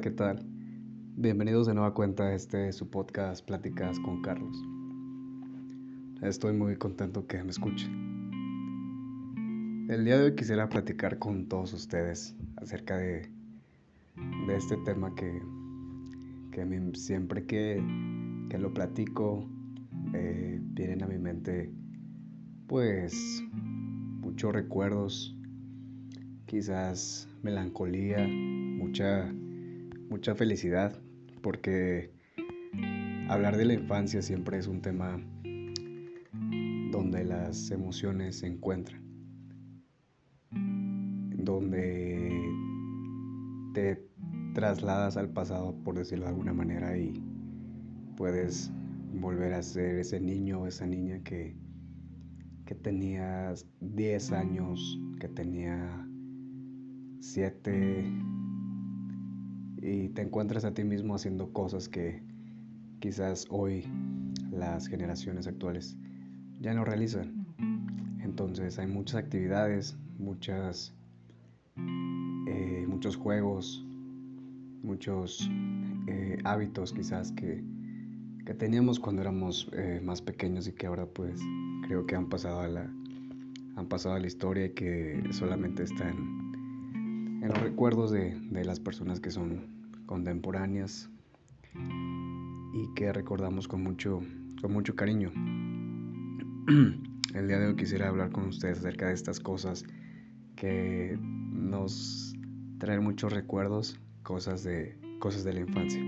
¿qué tal? Bienvenidos de nueva cuenta a este su podcast Pláticas con Carlos. Estoy muy contento que me escuchen. El día de hoy quisiera platicar con todos ustedes acerca de, este tema que, que siempre que, que lo platico eh, vienen a mi mente pues muchos recuerdos, quizás melancolía, mucha mucha felicidad, porque hablar de la infancia siempre es un tema donde las emociones se encuentran, donde te trasladas al pasado, por decirlo de alguna manera, y puedes volver a ser ese niño o esa niña que, que tenías 10 años, que tenía 7, y te encuentras a ti mismo haciendo cosas que quizás hoy las generaciones actuales ya no realizan. Entonces hay muchas actividades, muchas, eh, muchos juegos, muchos eh, hábitos quizás que, que, teníamos cuando éramos eh, más pequeños y que ahora pues creo que han pasado a la, han pasado a la historia y que solamente están en los recuerdos de, de las personas que son contemporáneas y que recordamos con mucho, con mucho cariño. El día de hoy quisiera hablar con ustedes acerca de estas cosas que nos traen muchos recuerdos, cosas de, cosas de la infancia.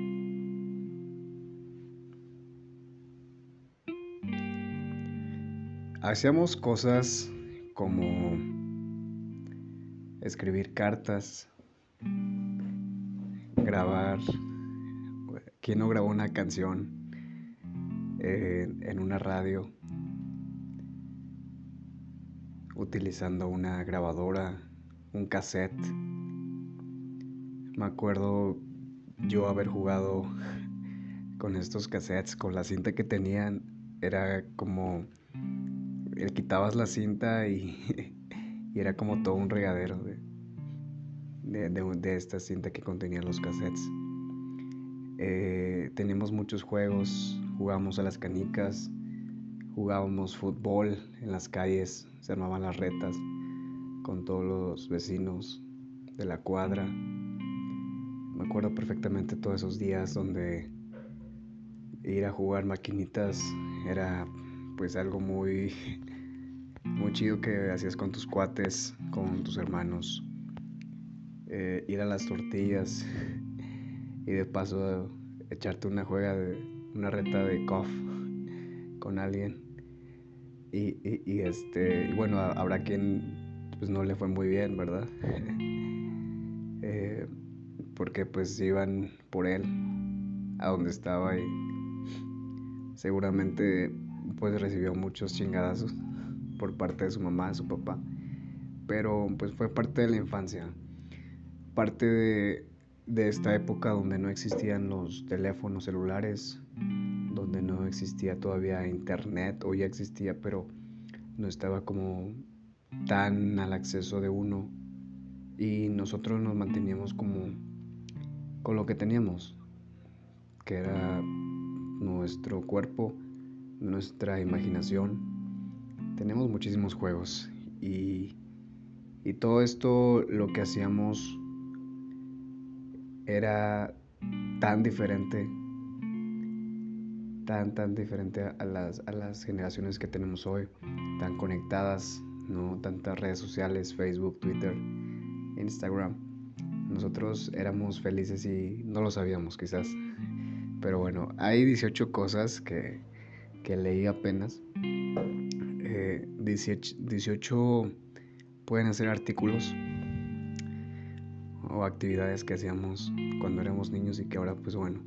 Hacíamos cosas como escribir cartas, grabar, ¿quién no grabó una canción en una radio utilizando una grabadora, un cassette? Me acuerdo yo haber jugado con estos cassettes, con la cinta que tenían, era como, le quitabas la cinta y y era como todo un regadero de, de, esta cinta que contenía los cassettes. Eh, teníamos muchos juegos, jugábamos a las canicas, jugábamos fútbol en las calles, se armaban las retas con todos los vecinos de la cuadra. Me acuerdo perfectamente todos esos días donde ir a jugar maquinitas era pues algo muy muy chido que hacías con tus cuates, con tus hermanos. Eh, ir a las tortillas y de paso echarte una juega de una reta de cof con alguien. Y, y, este, bueno, habrá quien pues no le fue muy bien, ¿verdad? Eh, porque pues iban por él a donde estaba y seguramente pues recibió muchos chingadazos por parte de su mamá, de su papá. Pero pues fue parte de la infancia, parte de, esta época donde no existían los teléfonos celulares, donde no existía todavía internet, o ya existía, pero no estaba como tan al acceso de uno. Y nosotros nos manteníamos como con lo que teníamos, que era nuestro cuerpo, nuestra imaginación tenemos muchísimos juegos y, y todo esto lo que hacíamos era tan diferente, tan, tan diferente a las, a las generaciones que tenemos hoy, tan conectadas, ¿no? Tantas redes sociales, Facebook, Twitter, Instagram. Nosotros éramos felices y no lo sabíamos quizás. Pero bueno, hay 18 cosas que, que leí apenas 18, pueden hacer artículos o actividades que hacíamos cuando éramos niños y que ahora pues bueno,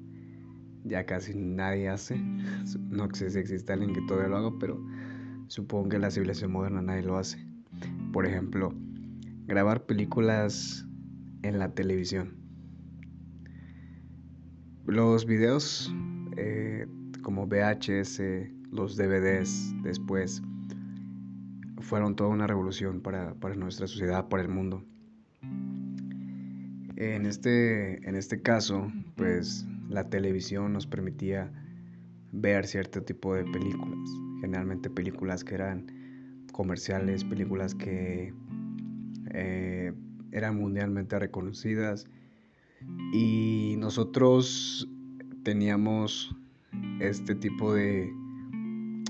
ya casi nadie hace. No sé si existe alguien que todavía lo haga, pero supongo que en la civilización moderna nadie lo hace. Por ejemplo, grabar películas en la televisión. Los videos eh, como VHS, los DVDs después, fueron toda una revolución para, nuestra sociedad, para el mundo. En este, en este caso, pues la televisión nos permitía ver cierto tipo de películas, generalmente películas que eran comerciales, películas que eh, eran mundialmente reconocidas y nosotros teníamos este tipo de,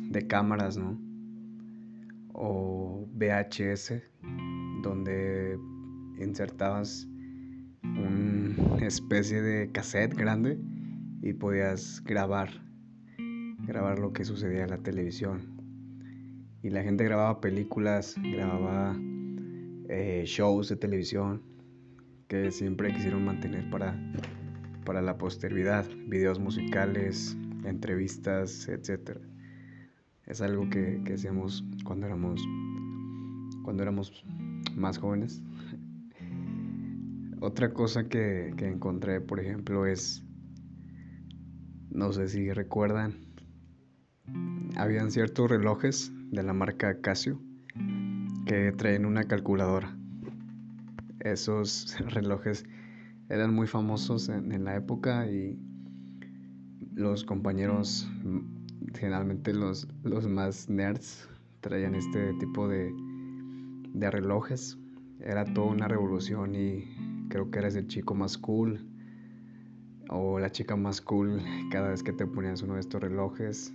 de cámaras, ¿no? O VHS, donde insertabas una especie de cassette grande y podías grabar, grabar lo que sucedía en la televisión. Y la gente grababa películas, grababa eh, shows de televisión que siempre quisieron mantener para, para la posteridad, videos musicales, entrevistas, etc. Es algo que, que hacíamos cuando éramos, cuando éramos más jóvenes. Otra cosa que, que encontré, por ejemplo, es, no sé si recuerdan, habían ciertos relojes de la marca Casio que traen una calculadora. Esos relojes eran muy famosos en, la época y los compañeros, generalmente los, los más nerds, traían este tipo de, de relojes. Era toda una revolución y creo que eres el chico más cool o la chica más cool cada vez que te ponías uno de estos relojes.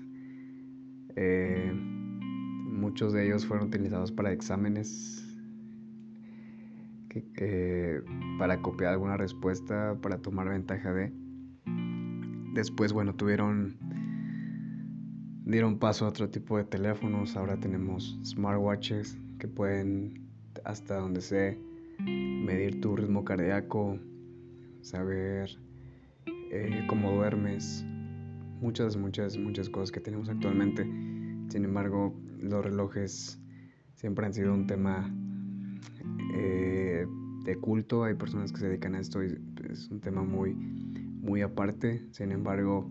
Eh, muchos de ellos fueron utilizados para exámenes, para copiar alguna respuesta, para tomar ventaja de. Después, bueno, tuvieron, dieron paso a otro tipo de teléfonos. Ahora tenemos smartwatches que pueden, hasta donde sé, medir tu ritmo cardíaco, saber eh, cómo duermes, muchas, muchas, muchas cosas que tenemos actualmente. Sin embargo, los relojes siempre han sido un tema eh, de culto. Hay personas que se dedican a esto y es un tema muy, muy aparte. Sin embargo,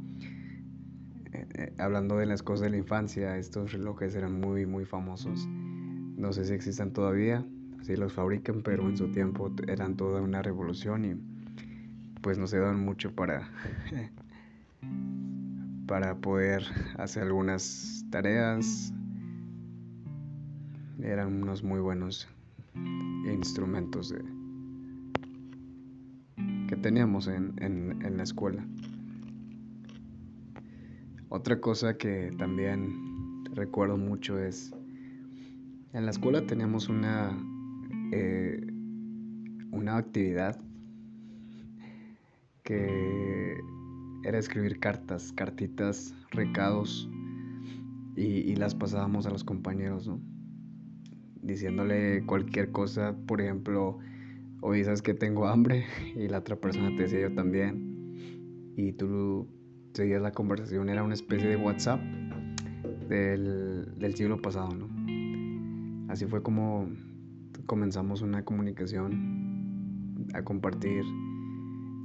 eh, hablando de las cosas de la infancia, estos relojes eran muy, muy famosos. No sé si existan todavía, si los fabrican, pero en su tiempo eran toda una revolución y pues nos ayudan mucho para para poder hacer algunas tareas. Eran unos muy buenos instrumentos que teníamos en, en la escuela. Otra cosa que también recuerdo mucho es, en la escuela teníamos una, eh, una actividad que era escribir cartas, cartitas, recados y, las pasábamos a los compañeros, ¿no? Diciéndole cualquier cosa, por ejemplo, oye, sabes que tengo hambre y la otra persona te decía yo también y tú seguías la conversación, era una especie de WhatsApp del, del siglo pasado, ¿no? Así fue como comenzamos una comunicación a compartir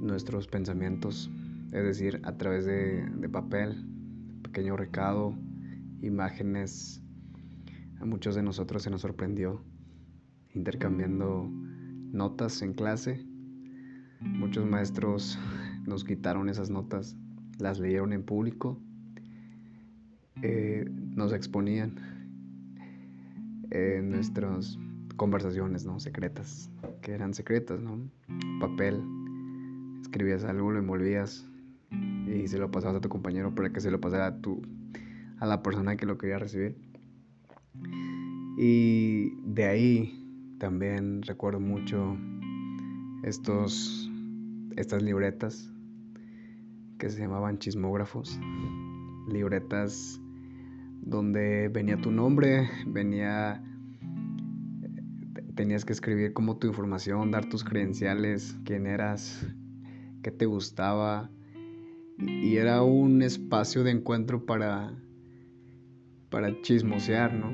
nuestros pensamientos es decir, a través de, papel, pequeño recado, imágenes. A muchos de nosotros se nos sorprendió intercambiando notas en clase. Muchos maestros nos quitaron esas notas, las leyeron en público, eh, nos exponían en nuestras conversaciones, ¿no? Secretas, que eran secretas, ¿no? Papel, escribías algo, lo envolvías y se lo pasabas a tu compañero para que se lo pasara a, tu, a la persona que lo quería recibir. Y de ahí también recuerdo mucho estos, estas libretas que se llamaban chismógrafos, libretas donde venía tu nombre, venía tenías que escribir como tu información, dar tus credenciales, quién eras, qué te gustaba, y era un espacio de encuentro para, para chismosear, ¿no?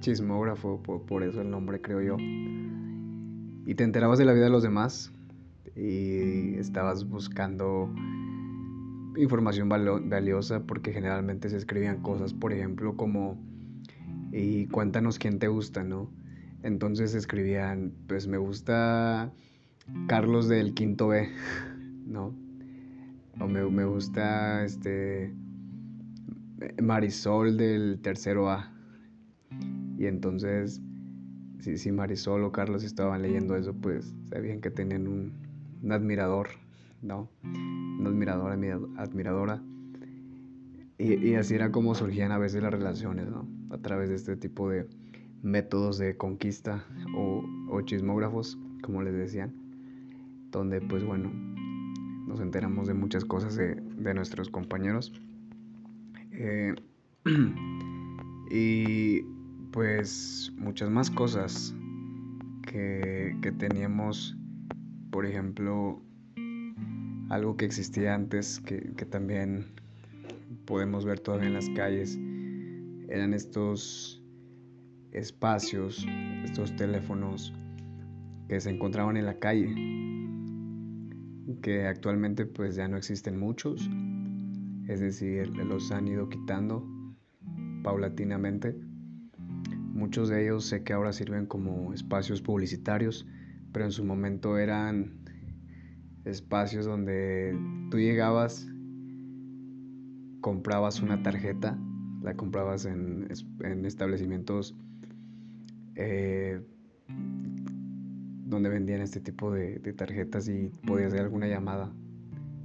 Chismógrafo, por, eso el nombre creo yo. Y te enterabas de la vida de los demás y estabas buscando información valiosa porque generalmente se escribían cosas, por ejemplo, como y cuéntanos quién te gusta, ¿no? Entonces escribían, pues me gusta Carlos del quinto B, ¿no? O me, me gusta este Marisol del tercero A. Y entonces, si, si Marisol o Carlos estaban leyendo eso, pues sabían que tenían un, admirador, ¿no? Una admiradora, admiradora. Y, así era como surgían a veces las relaciones. A través de este tipo de métodos de conquista o, o chismógrafos, como les decían, donde pues bueno, nos enteramos de muchas cosas de, de nuestros compañeros. Eh, y pues muchas más cosas que, que teníamos, por ejemplo, algo que existía antes, que, también podemos ver todavía en las calles, eran estos espacios, estos teléfonos que se encontraban en la calle, que actualmente pues ya no existen muchos, es decir, los han ido quitando paulatinamente. Muchos de ellos sé que ahora sirven como espacios publicitarios, pero en su momento eran espacios donde tú llegabas, comprabas una tarjeta, la comprabas en, establecimientos eh, donde vendían este tipo de, tarjetas y podías hacer alguna llamada.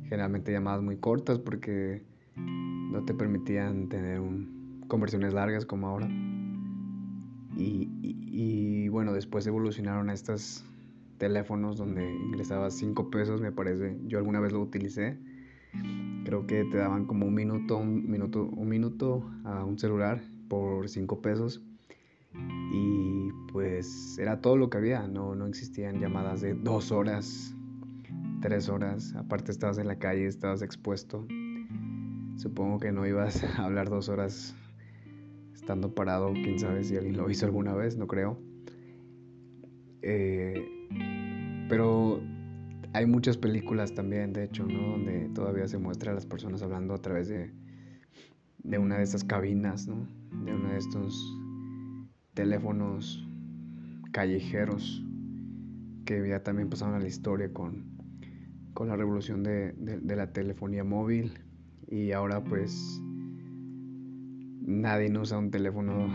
Generalmente llamadas muy cortas porque no te permitían tener un, conversiones largas como ahora. Y, y, bueno, después evolucionaron a estos teléfonos donde ingresabas 5 pesos, me parece. Yo alguna vez lo utilicé. Creo que te daban como un minuto, un minuto, un minuto a un celular por 5 pesos. Y pues era todo lo que había, no, no existían llamadas de dos horas, tres horas. Aparte estabas en la calle, estabas expuesto. Supongo que no ibas a hablar dos horas estando parado, quién sabe si alguien lo hizo alguna vez, no creo. Eh, pero hay muchas películas también, de hecho, ¿no? Donde todavía se muestra a las personas hablando a través de, de una de esas cabinas, ¿no? De uno de estos teléfonos callejeros que ya también pasaron a la historia con, con la revolución de, de la telefonía móvil y ahora pues nadie usa un teléfono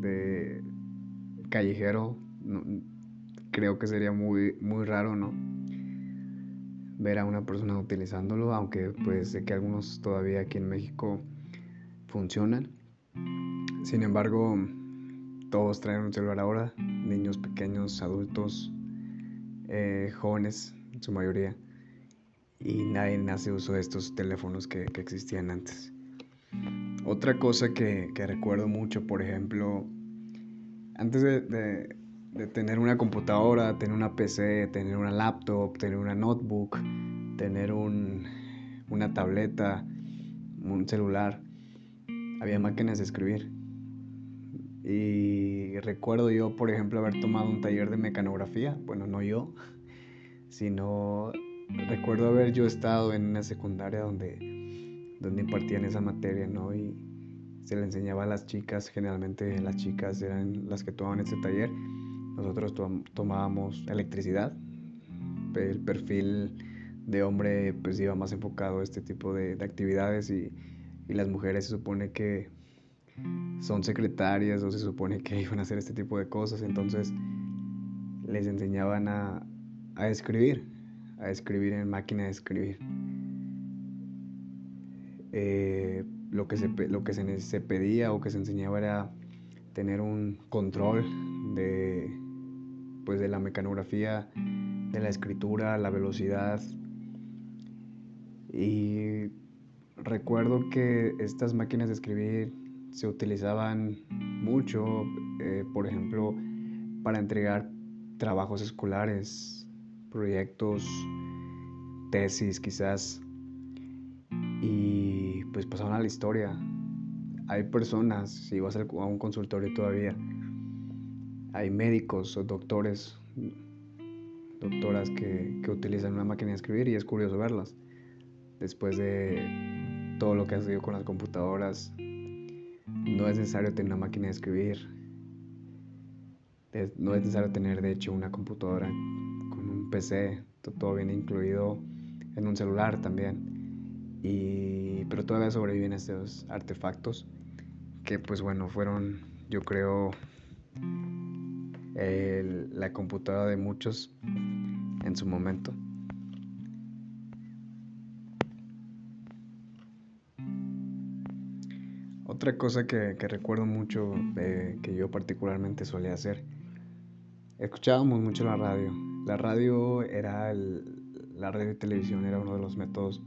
de callejero. Creo que sería muy, muy raro, ¿no? Ver a una persona utilizándolo, aunque pues sé que algunos todavía aquí en México funcionan. Sin embargo, todos traen un celular ahora, niños pequeños, adultos, eh, jóvenes, en su mayoría y nadie hace uso de estos teléfonos que, existían antes. Otra cosa que, recuerdo mucho, por ejemplo, antes de, tener una computadora, tener una PC, tener una laptop, tener una notebook, tener una tableta, un celular, había máquinas de escribir. Y recuerdo yo, por ejemplo, haber tomado un taller de mecanografía, bueno, no yo, sino recuerdo haber yo estado en una secundaria donde, donde impartían esa materia, ¿no? Y se le enseñaba a las chicas, generalmente las chicas eran las que tomaban este taller. Nosotros tomábamos electricidad. El perfil de hombre pues iba más enfocado a este tipo de, actividades y, y las mujeres se supone que son secretarias o se supone que iban a hacer este tipo de cosas, entonces les enseñaban a, a escribir, a escribir en máquina de escribir. Eh, lo que, se, lo que se, pedía o que se enseñaba era tener un control de, pues de la mecanografía, de la escritura, la velocidad. Y recuerdo que estas máquinas de escribir se utilizaban mucho, eh, por ejemplo, para entregar trabajos escolares, proyectos, tesis quizás, y pues pasaron a la historia. Hay personas, si vas a un consultorio todavía, hay médicos o doctores, doctoras que, que utilizan una máquina de escribir y es curioso verlas. Después de todo lo que ha sido con las computadoras, no es necesario tener una máquina de escribir. No es necesario tener, de hecho, una computadora un PC, todo viene incluido en un celular también. Y, pero todavía sobreviven estos artefactos que pues bueno, fueron yo creo la computadora de muchos en su momento. Otra cosa que, recuerdo mucho, eh, que yo particularmente solía hacer, escuchábamos mucho la radio. La radio era la radio y televisión era uno de los métodos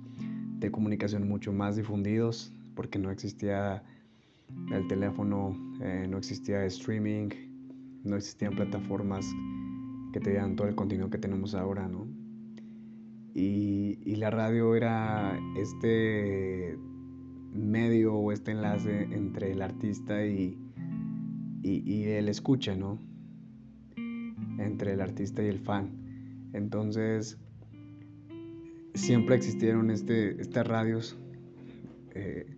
de comunicación mucho más difundidos porque no existía el teléfono, eh, no existía streaming, no existían plataformas que te dieran todo el contenido que tenemos ahora, ¿no? Y, la radio era este medio o este enlace entre el artista y, y, el escucha, ¿no? Entre el artista y el fan. Entonces, siempre existieron este, estas radios eh,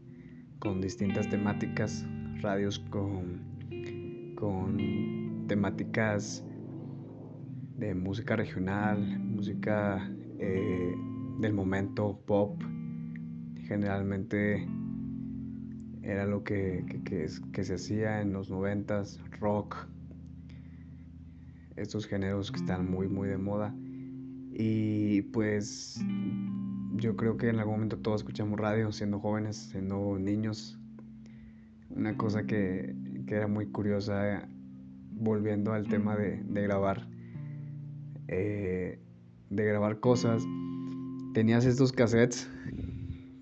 con distintas temáticas, radios con, con temáticas de música regional, música eh, del momento pop. Generalmente era lo que, que, se hacía en los noventas, rock, estos géneros que están muy muy de moda. Y pues yo creo que en algún momento todos escuchamos radio siendo jóvenes, siendo niños. Una cosa que, que era muy curiosa, volviendo al tema de, de grabar eh, de grabar cosas, tenías estos cassettes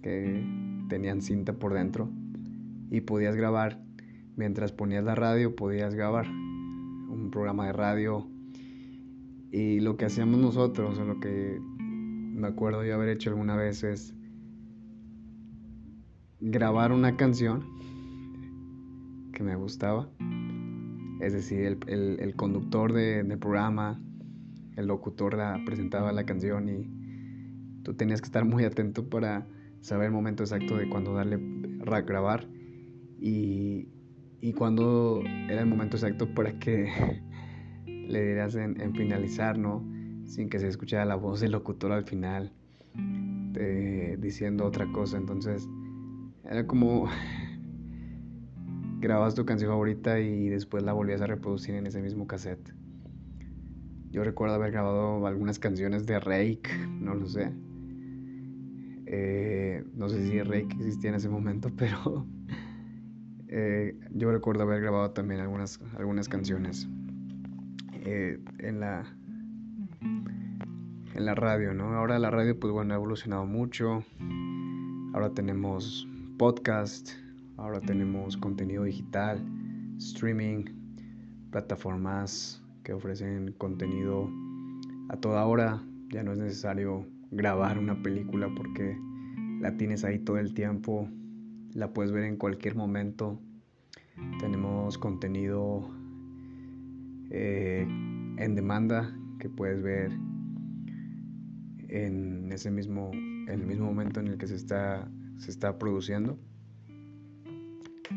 que tenían cinta por dentro y podías grabar. Mientras ponías la radio, podías grabar un programa de radio. Y lo que hacíamos nosotros, o lo que me acuerdo de haber hecho alguna vez, es grabar una canción que me gustaba. Es decir, el, conductor del programa el locutor la presentaba la canción y tú tenías que estar muy atento para saber el momento exacto de cuando darle a grabar y, y cuando era el momento exacto para que le dieras en, finalizar, ¿no? Sin que se escuchara la voz del locutor al final eh, diciendo otra cosa. Entonces era como grabas tu canción favorita y después la volvías a reproducir en ese mismo cassette. Yo recuerdo haber grabado algunas canciones de Rake, no lo sé. Eh, no sé si Rake existía en ese momento, pero eh, yo recuerdo haber grabado también algunas, algunas canciones eh, en la en la radio, ¿no? Ahora la radio, pues bueno, ha evolucionado mucho. Ahora tenemos podcast, ahora tenemos contenido digital, streaming, plataformas que ofrecen contenido a toda hora. Ya no es necesario grabar una película porque la tienes ahí todo el tiempo, la puedes ver en cualquier momento. Tenemos contenido eh, en demanda que puedes ver en ese mismo, el mismo momento en el que se está, se está produciendo.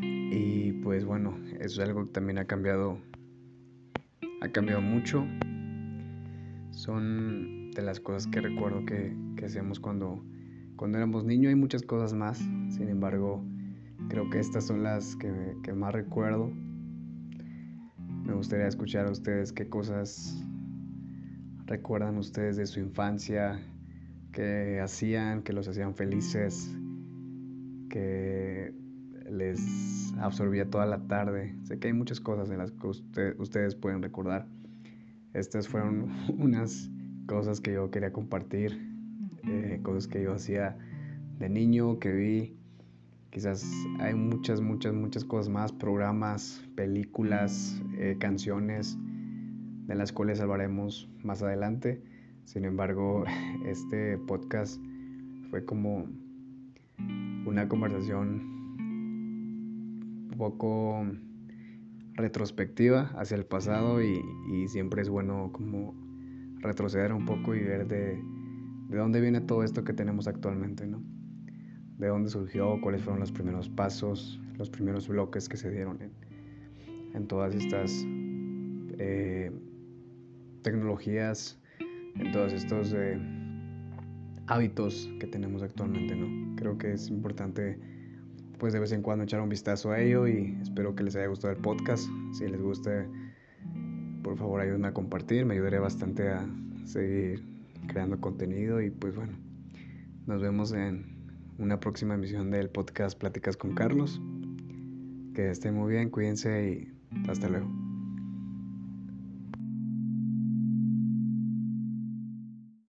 Y pues bueno, eso es algo que también ha cambiado ha cambiado mucho. Son de las cosas que recuerdo que, hacíamos cuando, cuando éramos niños. Hay muchas cosas más, sin embargo, creo que estas son las que, más recuerdo. Me gustaría escuchar a ustedes qué cosas recuerdan ustedes de su infancia, que hacían, que los hacían felices, que les absorbía toda la tarde. Sé que hay muchas cosas en las que ustedes pueden recordar. Estas fueron unas cosas que yo quería compartir, eh, cosas que yo hacía de niño, que vi. Quizás hay muchas, muchas, muchas cosas más, programas, películas, eh, canciones, de las cuales hablaremos más adelante. Sin embargo, este podcast fue como una conversación poco retrospectiva hacia el pasado y, siempre es bueno como retroceder un poco y ver de, dónde viene todo esto que tenemos actualmente, ¿no? De dónde surgió, cuáles fueron los primeros pasos, los primeros bloques que se dieron en, todas estas eh, tecnologías en todos estos eh, hábitos que tenemos actualmente, ¿no? Creo que es importante pues de vez en cuando echar un vistazo a ello y espero que les haya gustado el podcast. Si les gusta, por favor ayúdenme a compartir, me ayudaría bastante a seguir creando contenido y pues bueno, nos vemos en una próxima emisión del podcast Pláticas con Carlos. Que estén muy bien, cuídense y hasta luego.